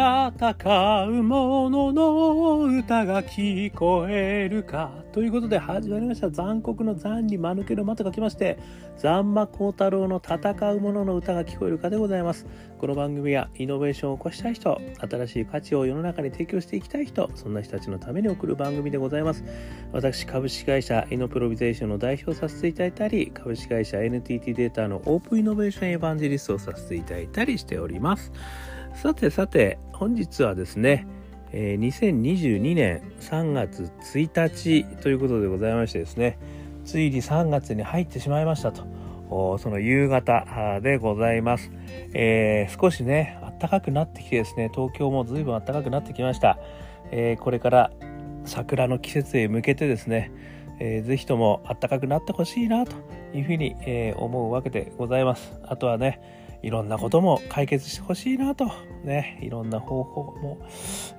戦う者の歌が聞こえるか。ということで始まりました。残酷の残に間抜けの間と書きまして、残魔高太郎の戦う者の歌が聞こえるかでございます。この番組はイノベーションを起こしたい人、新しい価値を世の中に提供していきたい人、そんな人たちのために送る番組でございます。私、株式会社イノプロビゼーションの代表させていただいたり、株式会社 NTT データのオープンイノベーションエヴァンジェリストをさせていただいたりしております。さてさて本日はですね、えー、2022年3月1日ということでございましてですねついに3月に入ってしまいましたと。その夕方でございます、えー、少しね暖かくなってきてですね東京も随分暖かくなってきました、えー、これから桜の季節へ向けてですね、えー、ぜひとも暖かくなってほしいなというふうに、えー、思うわけでございます。あとはねいろんなことも解決してほしいなと、ね、いろんな方法も、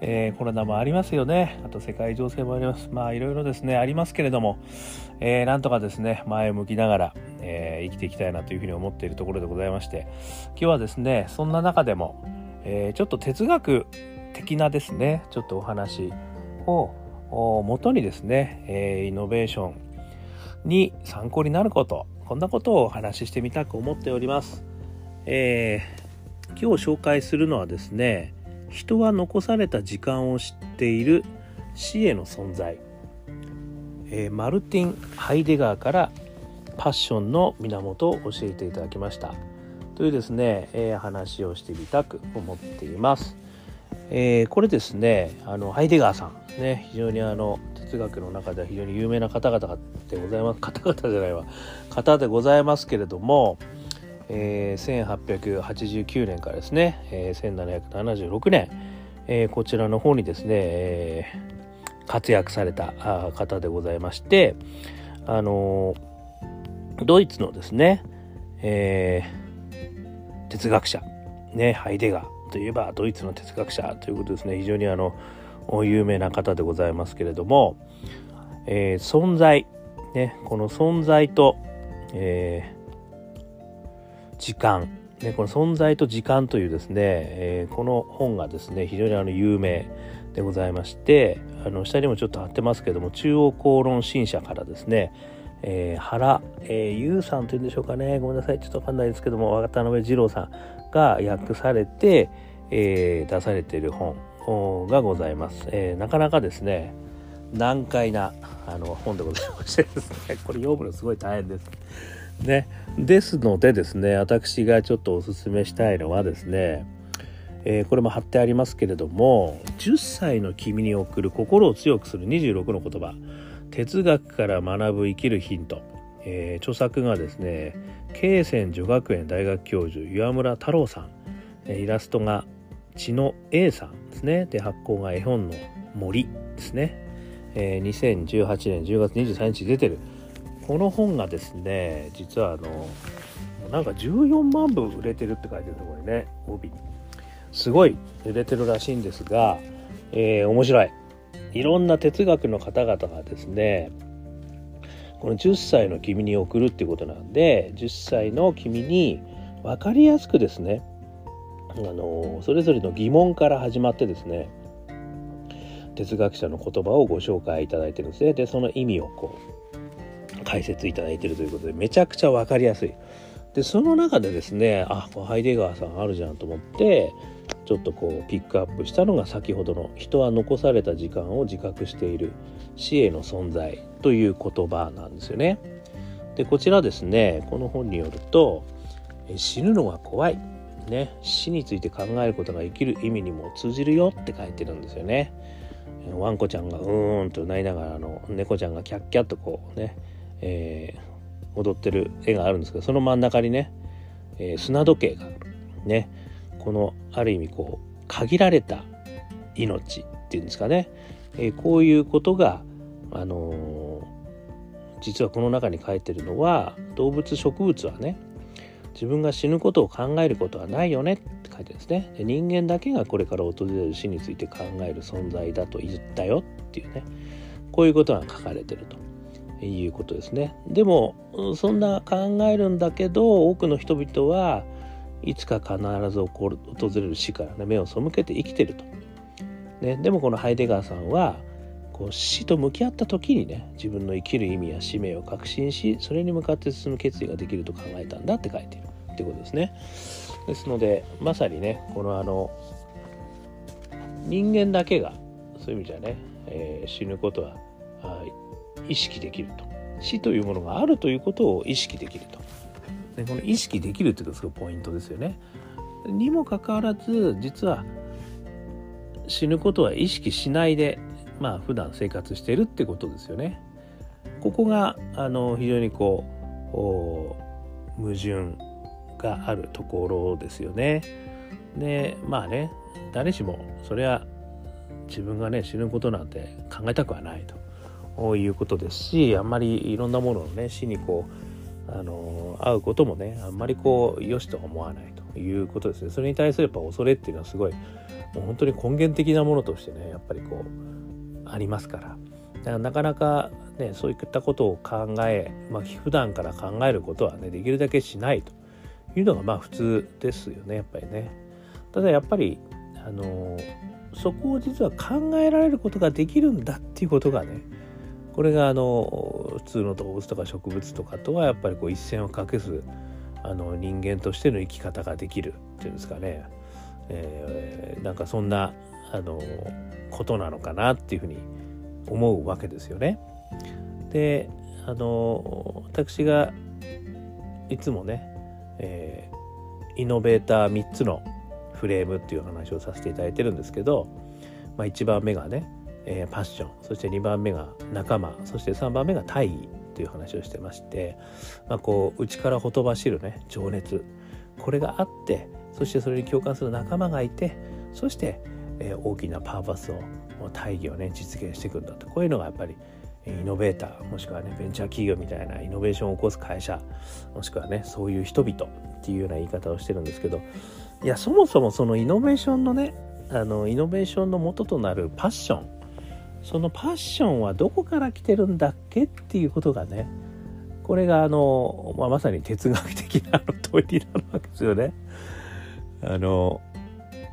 えー、コロナもありますよね。あと世界情勢もあります。まあいろいろですね、ありますけれども、えー、なんとかですね、前を向きながら、えー、生きていきたいなというふうに思っているところでございまして、今日はですね、そんな中でも、えー、ちょっと哲学的なですね、ちょっとお話をもとにですね、えー、イノベーションに参考になること、こんなことをお話ししてみたく思っております。えー、今日紹介するのはですね人は残された時間を知っている死への存在、えー、マルティン・ハイデガーからパッションの源を教えていただきました。というですね、えー、話をしてみたく思っています、えー、これですねあのハイデガーさん。ね非常にあの哲学の中では非常に有名な方々でございます。方々じゃないわ。方でございますけれどもえー、1889年からですね、えー、1776年、えー、こちらの方にですね、えー、活躍された方でございまして、あのー、ドイツのですね、えー、哲学者、ね、ハイデガーといえばドイツの哲学者ということですね非常にあの有名な方でございますけれども、えー、存在、ね、この存在と、えー時間、ね、この存在と時間というですね、えー、この本がですね非常にあの有名でございましてあの下にもちょっと貼ってますけども中央公論新社からですね、えー、原、えー、優さんというんでしょうかね。ごめんなさい。ちょっとわかんないですけども渡辺二郎さんが訳されて、えー、出されている本がございます、えー、なかなかですね難解なあの本でございましてですねこれ読むのすごい大変です。ね、ですのでですね私がちょっとおすすめしたいのはですね、えー、これも貼ってありますけれども10歳の君に送る心を強くする26の言葉。哲学から学ぶ生きるヒント、えー、著作がですね慶泉女学園大学教授岩村太郎さん。イラストが千野 A さんですね。で発行が絵本の森ですね、えー、2018年10月23日出てるこの本がですね実はあのなんか14万部売れてるって書いてるところにね帯。すごい売れてるらしいんですが、えー、面白い。いろんな哲学の方々がですねこの10歳の君に送るっていうことなんで10歳の君に分かりやすくですねあのそれぞれの疑問から始まってですね哲学者の言葉をご紹介いただいてるんですね。でその意味をこう解説いただいてるということでめちゃくちゃ分かりやすい。でその中でですねあハイデガーさんあるじゃんと思ってちょっとこうピックアップしたのが先ほどの「人は残された時間を自覚している死への存在」という言葉なんですよね。でこちらですねこの本によると死ぬのが怖い、ね、死について考えることが生きる意味にも通じるよって書いてるんですよね。ワンコちゃんがうーんと鳴いながらの猫ちゃんがキャッキャッとこうねえー、踊ってる絵があるんですけどその真ん中にね、えー、砂時計がねこのある意味こう限られた命っていうんですかね、えー、こういうことが、あの実はこの中に書いてるのは動物植物はね自分が死ぬことを考えることはないよねって書いてるんですね。で人間だけがこれから訪れる死について考える存在だと言ったよっていうねこういうことが書かれてると。いうことですね。でもそんな考えるんだけど多くの人々はいつか必ず訪れる死からね目を背けて生きてると。ね、でもこのハイデガーさんはこう死と向き合った時にね自分の生きる意味や使命を確信しそれに向かって進む決意ができると考えたんだって書いてるってことですね。ですのでまさにねこのあの人間だけがそういう意味じゃね、えー、死ぬことは意識できると。死というものがあるということを意識できると。でこの意識できるっていうのがすごいポイントですよね。にもかかわらず実は死ぬことは意識しないでまあ普段生活してるってことですよね。ここがあの非常にこう矛盾があるところですよね。でまあね誰しもそれは自分がね死ぬことなんて考えたくはないと。いうことですしあんまりいろんなもののね死にこうあの会うこともねあんまりこう良しとは思わないということですねそれに対するやっぱ恐れっていうのはすごいもう本当に根源的なものとしてねやっぱりこうありますからだからなかなかねそういったことを考え、まあ、普段から考えることはねできるだけしないというのがまあ普通ですよねやっぱりね。ただやっぱりあのそこを実は考えられることができるんだっていうことがねこれがあの普通の動物とか植物とかとはやっぱりこう一線を画すあの人間としての生き方ができるっていうんですかね、えー、なんかそんなあのことなのかなっていうふうに思うわけですよね。であの私がいつもね、えー、イノベーター3つのフレームっていう話をさせていただいてるんですけど、まあ、1番目がね、えー、パッションそして2番目が仲間そして3番目が大義という話をしてまして、まあ、こう内からほとばしるね情熱これがあってそしてそれに共感する仲間がいてそして、えー、大きなパーパスを大義をね実現していくんだと。こういうのがやっぱりイノベーターもしくはねベンチャー企業みたいなイノベーションを起こす会社もしくはねそういう人々っていうような言い方をしてるんですけどいやそもそもそのイノベーションのねあのイノベーションの元となるパッションそのパッションはどこから来てるんだっけっていうことがねこれがあの、まあ、まさに哲学的な問いになるわけですよね。あの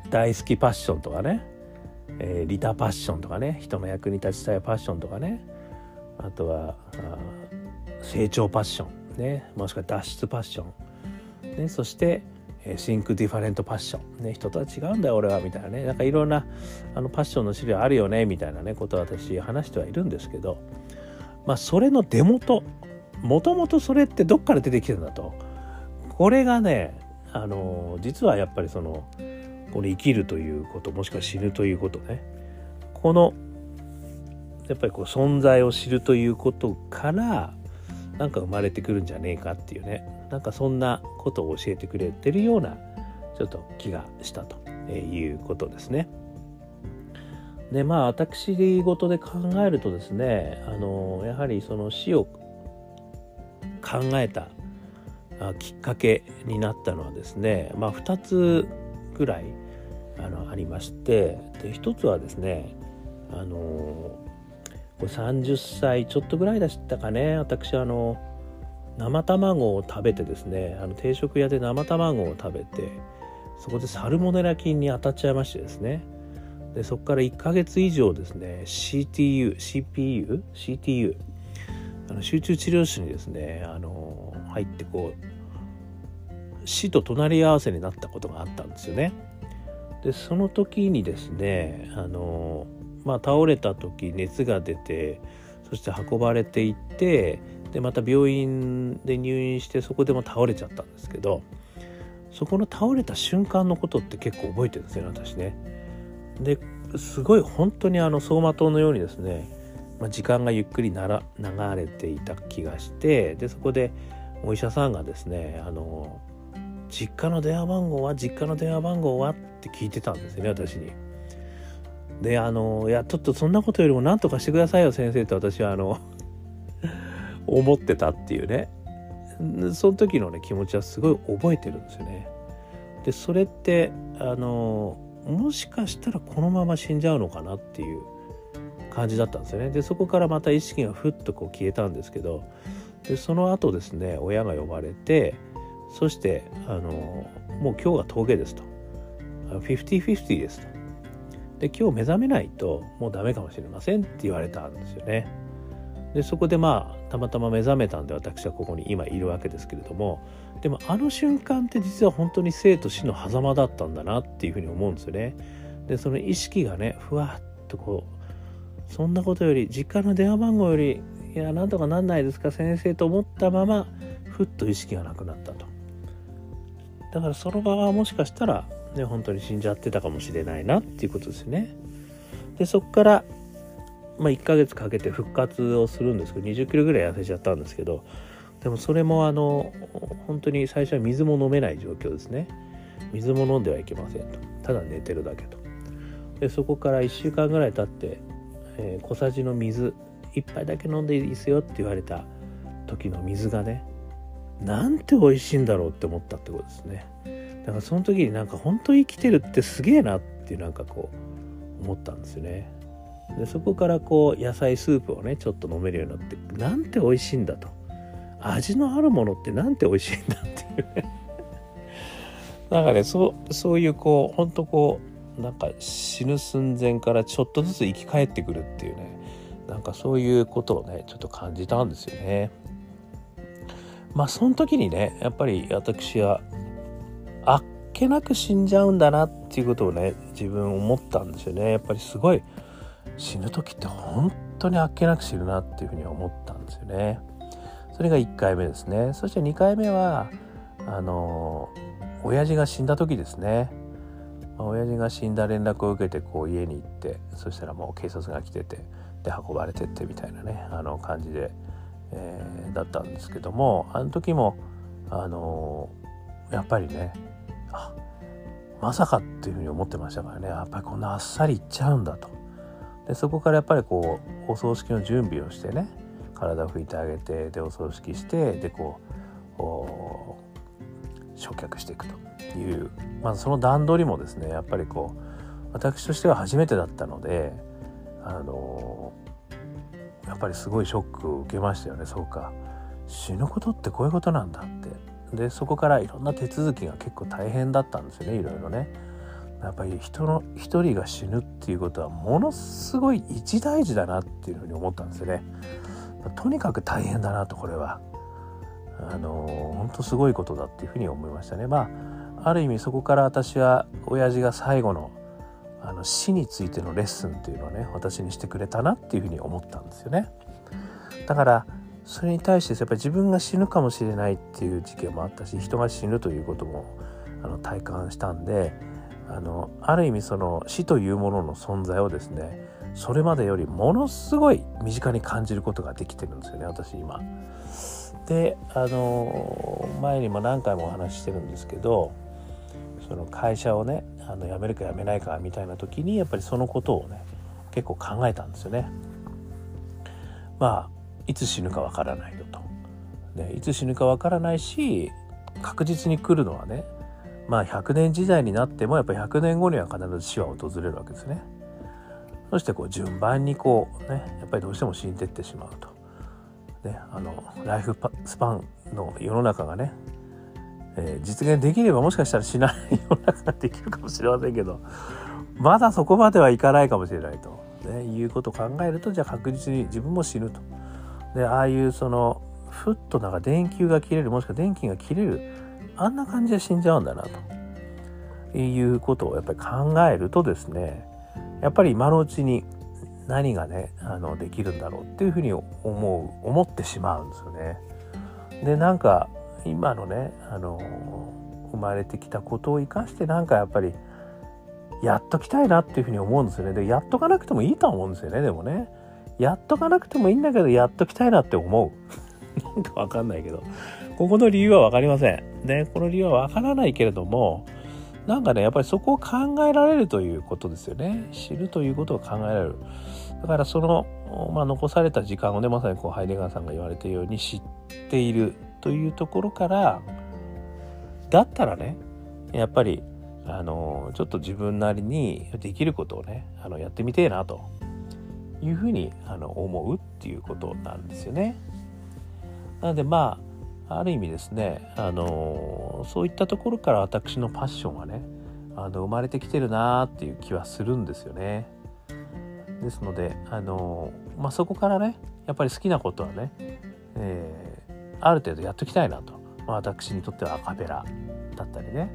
大好きパッションとかね、えー、リタパッションとかね人の役に立ちたいパッションとかねあとは成長パッションねもしくは脱出パッション、ね、そして think different passion、ね、人とは違うんだよ俺はみたいなね。なんかいろんなあのパッションの種類あるよねみたいなねことを私話してはいるんですけど。まあそれの出元。もともとそれってどっから出てきてるんだと。これがねあの実はやっぱりそのこの生きるということもしくは死ぬということね。このやっぱりこう存在を知るということからなんか生まれてくるんじゃねえかっていうね。なんかそんなことを教えてくれてるようなちょっと気がしたということですね。でまあ私事で考えるとですねあのやはりその死を考えたきっかけになったのはですねまあ2つぐらいあのありましてで1つはですねあのこれ30歳ちょっとぐらいでしたかね私はあの生卵を食べてですねあの定食屋で生卵を食べてそこでサルモネラ菌に当たっちゃいましてですね。でそこから1ヶ月以上ですね CTU CPU CTU あの集中治療室にですねあの入ってこう死と隣り合わせになったことがあったんですよね。でその時にですねあのまあ、倒れた時熱が出てそして運ばれていってでまた病院で入院してそこでも倒れちゃったんですけどそこの倒れた瞬間のことって結構覚えてるんですよね私ね。ですごい本当にあの走馬灯のようにですね、まあ、時間がゆっくりなら流れていた気がしてでそこでお医者さんがですねあの実家の電話番号は？実家の電話番号は？って聞いてたんですよね私に。であのいやちょっとそんなことよりも何とかしてくださいよ先生と私はあの思ってたっていうねその時のね気持ちはすごい覚えてるんですよね。でそれってあのもしかしたらこのまま死んじゃうのかなっていう感じだったんですよね。でそこからまた意識がふっとこう消えたんですけどでその後ですね親が呼ばれてそしてあのもう今日が峠ですと50-50ですとで今日目覚めないともうダメかもしれませんって言われたんですよねでそこでまあたまたま目覚めたんで私はここに今いるわけですけれどもでもあの瞬間って実は本当に生と死の狭間だったんだなっていうふうに思うんですよね。でその意識がねふわっとこうそんなことより実家の電話番号よりいやなんとかなんないですか先生と思ったままふっと意識がなくなったと。だからその場はもしかしたらね本当に死んじゃってたかもしれないなっていうことですね。でそこからまあ、1ヶ月かけて復活をするんですけど20キロぐらい痩せちゃったんですけどでもそれもあの本当に最初は水も飲めない状況ですね。水も飲んではいけませんと。ただ寝てるだけと。でそこから1週間ぐらい経って、えー、小さじの水1杯だけ飲んでいいですよって言われた時の水がねなんて美味しいんだろうって思ったってことですね。だからその時になんか本当生きてるってすげえなってなんかこう思ったんですよね。でそこからこう野菜スープをねちょっと飲めるようになってなんて美味しいんだと味のあるものってなんて美味しいんだっていうね なんかねそうそういうこうほんとこうなんか死ぬ寸前からちょっとずつ生き返ってくるっていうねなんかそういうことをねちょっと感じたんですよね。まあその時にねやっぱり私はあっけなく死んじゃうんだなっていうことをね自分思ったんですよね。やっぱりすごい死ぬ時って本当にあっけなく死ぬなっていうふうに思ったんですよね。それが1回目ですね。そして2回目はあの親父が死んだ時ですね。まあ、親父が死んだ連絡を受けてこう家に行ってそしたらもう警察が来ててで運ばれてってみたいなねあの感じで、えー、だったんですけどもあの時もあのやっぱりねあまさかっていうふうに思ってましたからねやっぱりこんなあっさりいっちゃうんだと。でそこからやっぱりこうお葬式の準備をしてね体を拭いてあげてでお葬式してでこう焼却していくというまずその段取りもですねやっぱりこう私としては初めてだったのであのやっぱりすごいショックを受けましたよね。そうか。死ぬことってこういうことなんだって。でそこからいろんな手続きが結構大変だったんですよねいろいろね。やっぱり人の一人が死ぬっていうことはものすごい一大事だなっていうふうに思ったんですよね。とにかく大変だなとこれはあの本当すごいことだっていうふうに思いましたね。まあある意味そこから私は親父が最後のあの死についてのレッスンっていうのをね私にしてくれたなっていうふうに思ったんですよね。だからそれに対してやっぱり自分が死ぬかもしれないっていう事件もあったし人が死ぬということもあの体感したんであのある意味その死というものの存在をですねそれまでよりものすごい身近に感じることができてるんですよね私今。であの前にも何回もお話ししてるんですけどその会社をねあの辞めるか辞めないかみたいな時にやっぱりそのことをね結構考えたんですよね。まあいつ死ぬかわからないよと。でいつ死ぬかわからないし確実に来るのはねまあ100年時代になってもやっぱ100年後には必ず死は訪れるわけですね。そしてこう順番にこうねやっぱりどうしても死んでってしまうと。ね、あのライフスパンの世の中がね、えー、実現できればもしかしたらしない 世の中ができるかもしれませんけどまだそこまではいかないかもしれないと、ね、いうことを考えるとじゃあ確実に自分も死ぬと。でああいうそのふっとなんか電球が切れるもしくは電気が切れるあんな感じで死んじゃうんだなということをやっぱり考えるとですねやっぱり今のうちに何がねあのできるんだろうっていうふうに思う思ってしまうんですよね。でなんか今のねあの生まれてきたことを生かしてなんかやっぱりやっときたいなっていうふうに思うんですよね。でやっとかなくてもいいと思うんですよねでもね。やっとかなくてもいいんだけどやっときたいなって思う。なんかわかんないけど。ここの理由はわかりません。ね、この理由はわからないけれども、なんかね、やっぱりそこを考えられるということですよね。知るということを考えられる。だからその、まあ、残された時間をね、まさにこうハイデガーさんが言われているように知っているというところから、だったらね、やっぱり、あの、ちょっと自分なりにできることをね、あのやってみてえなというふうにあの思うっていうことなんですよね。なのでまあある意味ですねあのそういったところから私のパッションはねあの生まれてきてるなっていう気はするんですよね。ですのであの、まあ、そこからねやっぱり好きなことはね、えー、ある程度やっときたいなと、まあ、私にとってはアカペラだったりね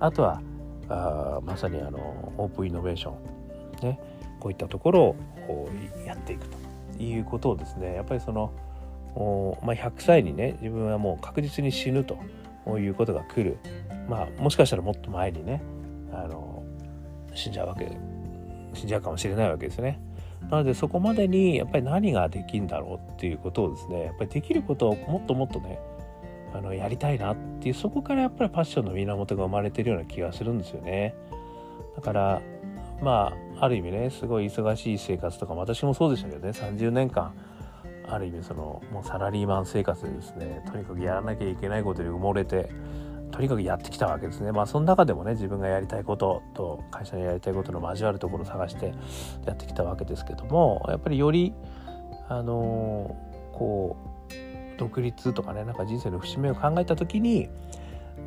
あとはあまさにあのオープンイノベーションねこういったところをやっていくということをですねやっぱりそのまあ、100歳にね自分はもう確実に死ぬということが来る、まあ、もしかしたらもっと前にねあの死んじゃうわけ死んじゃうかもしれないわけですね。なのでそこまでにやっぱり何ができるんだろうっていうことをですねやっぱりできることをもっともっとねあのやりたいなっていうそこからやっぱりパッションの源が生まれてるような気がするんですよね。だからまあある意味ねすごい忙しい生活とか私もそうでしたけどね30年間ある意味そのもうサラリーマン生活でですね。とにかくやらなきゃいけないことに埋もれてとにかくやってきたわけですね。まあその中でもね自分がやりたいことと会社のやりたいことの交わるところを探してやってきたわけですけどもやっぱりよりあのこう独立とかねなんか人生の節目を考えた時に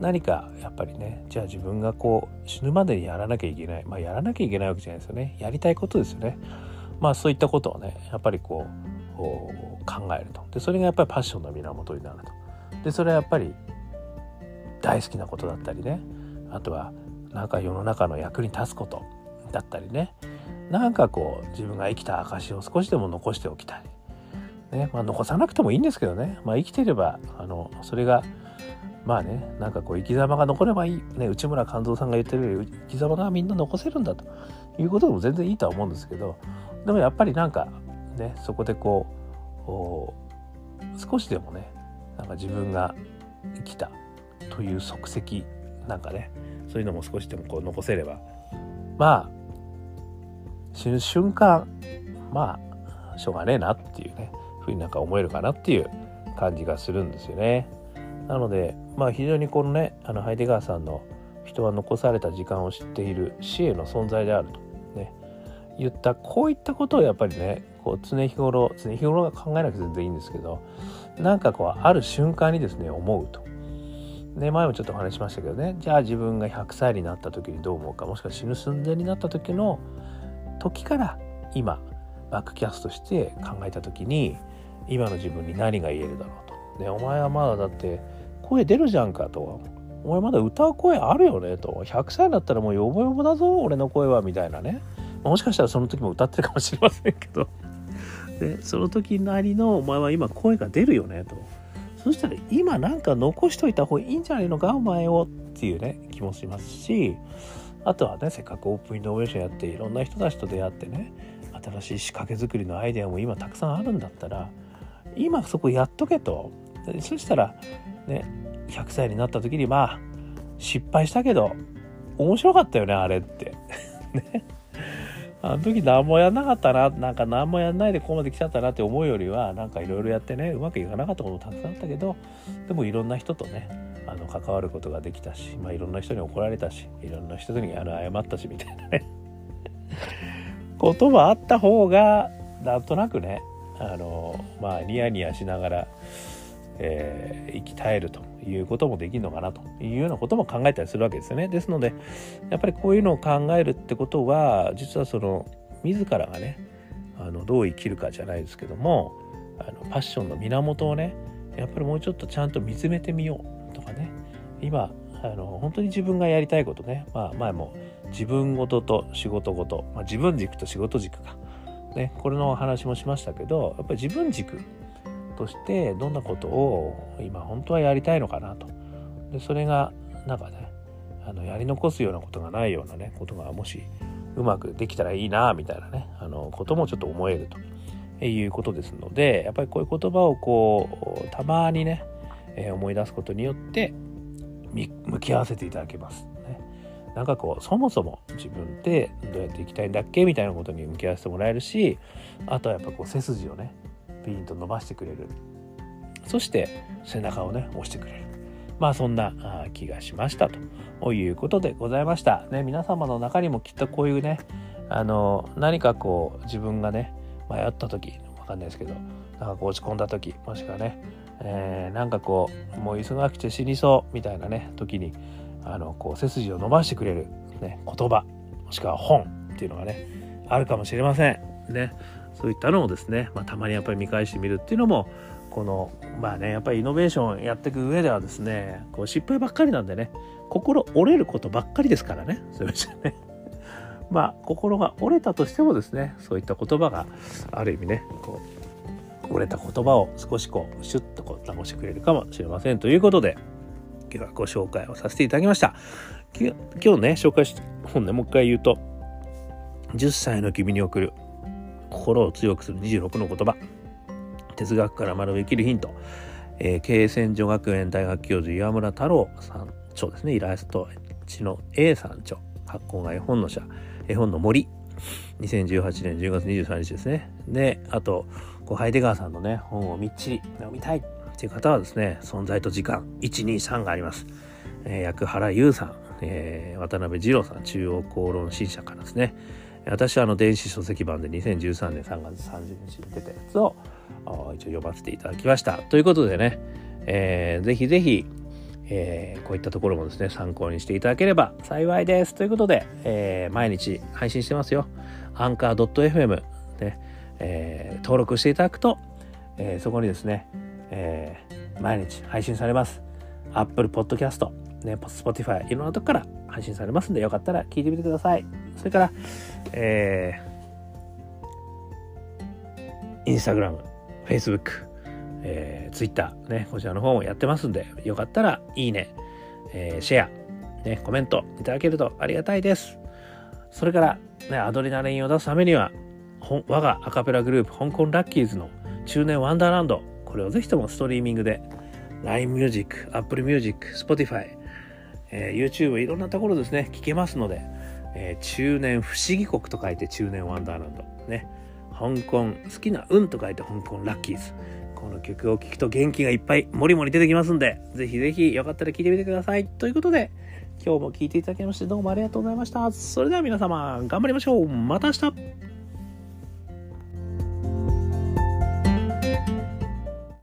何かやっぱりねじゃあ自分がこう死ぬまでにやらなきゃいけない。まあやらなきゃいけないわけじゃないですよね。やりたいことですよね。まあそういったことをねやっぱりこう考えると。でそれがやっぱりパッションの源になると。でそれはやっぱり大好きなことだったりね。あとはなんか世の中の役に立つことだったりね。なんかこう自分が生きた証を少しでも残しておきたい。ねまあ、残さなくてもいいんですけどね、まあ、生きてればあのそれがまあねなんかこう生き様が残ればいい、ね、内村勘三さんが言ってるように生き様がみんな残せるんだということでも全然いいとは思うんですけど。でもやっぱりなんかねそこでこう少しでもねなんか自分が生きたという足跡なんかねそういうのも少しでもこう残せればまあ死ぬ瞬間まあしょうがねえなっていうねふうになんか思えるかなっていう感じがするんですよね。なのでまあ非常にこのねあのハイデガーさんの人は残された時間を知っている死への存在であるとね言ったこういったことをやっぱりねこう常日頃常日頃が考えなくて全然いいんですけどなんかこうある瞬間にですね思うと。ね、前もちょっとお話しましたけどねじゃあ自分が100歳になった時にどう思うかもしくは死ぬ寸前になった時の時から今バックキャストして考えた時に今の自分に何が言えるだろうと。ね、お前はまだだって声出るじゃんかと。お前まだ歌う声あるよねと。100歳になったらもうヨボヨボだぞ俺の声はみたいなね。もしかしたらその時も歌ってるかもしれませんけどでその時なりのお前は今声が出るよねと。そしたら今なんか残しといた方がいいんじゃないのかお前をっていうね気もしますしあとはねせっかくオープンイノベーションやっていろんな人たちと出会ってね新しい仕掛け作りのアイデアも今たくさんあるんだったら今そこやっとけと。そしたらね100歳になった時にまあ失敗したけど面白かったよねあれって。ね。あの時何もやんなかったな、なんか何もやんないでここまで来ちゃったなって思うよりは、なんかいろいろやってね、うまくいかなかったこともたくさんあったけど、でもいろんな人とね、あの関わることができたし、まあ、いろんな人に怒られたし、いろんな人にあの謝ったしみたいなね、こともあった方が、なんとなくね、あの、まあ、ニヤニヤしながら、えー、生き絶えるということもできるのかなというようなことも考えたりするわけですよね。ですのでやっぱりこういうのを考えるってことは実はその自らがねあのどう生きるかじゃないですけどもあのパッションの源をねやっぱりもうちょっとちゃんと見つめてみようとかね今あの本当に自分がやりたいことね、まあ、前も自分ごとと仕事ごと、まあ、自分軸と仕事軸か、ね、これの話もしましたけどやっぱり自分軸としてどんなことを今本当はやりたいのかなと。でそれがなんかねあのやり残すようなことがないようなねことがもしうまくできたらいいなみたいなねあのこともちょっと思えると。いうことですのでやっぱりこういう言葉をこうたまにね、え、思い出すことによって向き合わせていただけます。ね、なんかこうそもそも自分ってどうやっていきたいんだっけ？みたいなことに向き合わせてもらえるしあとはやっぱこう背筋をねピーンと伸ばしてくれる。そして背中をね押してくれる。まあそんな気がしましたということでございました。ね皆様の中にもきっとこういうねあの何かこう自分がね迷った時わかんないですけどなんかこう落ち込んだ時もしくはね、えー、なんかこうもう急がなくて死にそうみたいなね時にあのこう背筋を伸ばしてくれる、ね、言葉もしくは本っていうのがねあるかもしれません。ね、そういったのをですね、まあ、たまにやっぱり見返してみるっていうのもこのまあねやっぱりイノベーションやっていく上ではですねこう失敗ばっかりなんでね心折れることばっかりですからねそういう意味でね。まあ心が折れたとしてもですねそういった言葉がある意味ねこう折れた言葉を少しこうシュッとこう直してくれるかもしれませんということで今日はご紹介をさせていただきました今日ね紹介した本ねもう一回言うと10歳の君に送る心を強くする26の言葉。哲学から学ぶ生きるヒント、えー、経営戦女学園大学教授岩村太郎さん著ですね。イラスト地の A さん著発行が絵本の社。絵本の森。2018年10月23日ですね。であとこうハイデガーさんのね本をみっちり読みたい。っていう方はですね存在と時間。123があります、えー、薬原優さん、えー、渡辺二郎さん。中央公論新社からですね。私はあの電子書籍版で2013年3月30日に出たやつを一応読ませていただきました。ということでね、えー、ぜひぜひ、えー、こういったところもですね、参考にしていただければ幸いです。ということで、えー、毎日配信してますよ。アンカー .fm で、えー、登録していただくと、えー、そこにですね、えー、毎日配信されます。Apple Podcast、ね、Spotify、いろんなとこから配信されますんで、よかったら聞いてみてください。それから、えー、インスタグラム、Facebook、えー、Twitter、ね、こちらの方もやってますんで、よかったら、いいね、えー、シェア、ね、コメントいただけるとありがたいです。それから、ね、アドレナリンを出すためには、我がアカペラグループ、香港ラッキーズの中年ワンダーランド、これをぜひともストリーミングで、LINE Music、Apple Music、Spotify、えー、YouTube いろんなところですね聞けますので、えー、中年不思議国と書いて中年ワンダーランド。ね。香港好きな運と書いて香港ラッキーズ。この曲を聴くと元気がいっぱいもりもり出てきますんでぜひぜひよかったら聴いてみてください。ということで今日も聴いていただきましてどうもありがとうございました。それでは皆様頑張りましょう。また明日。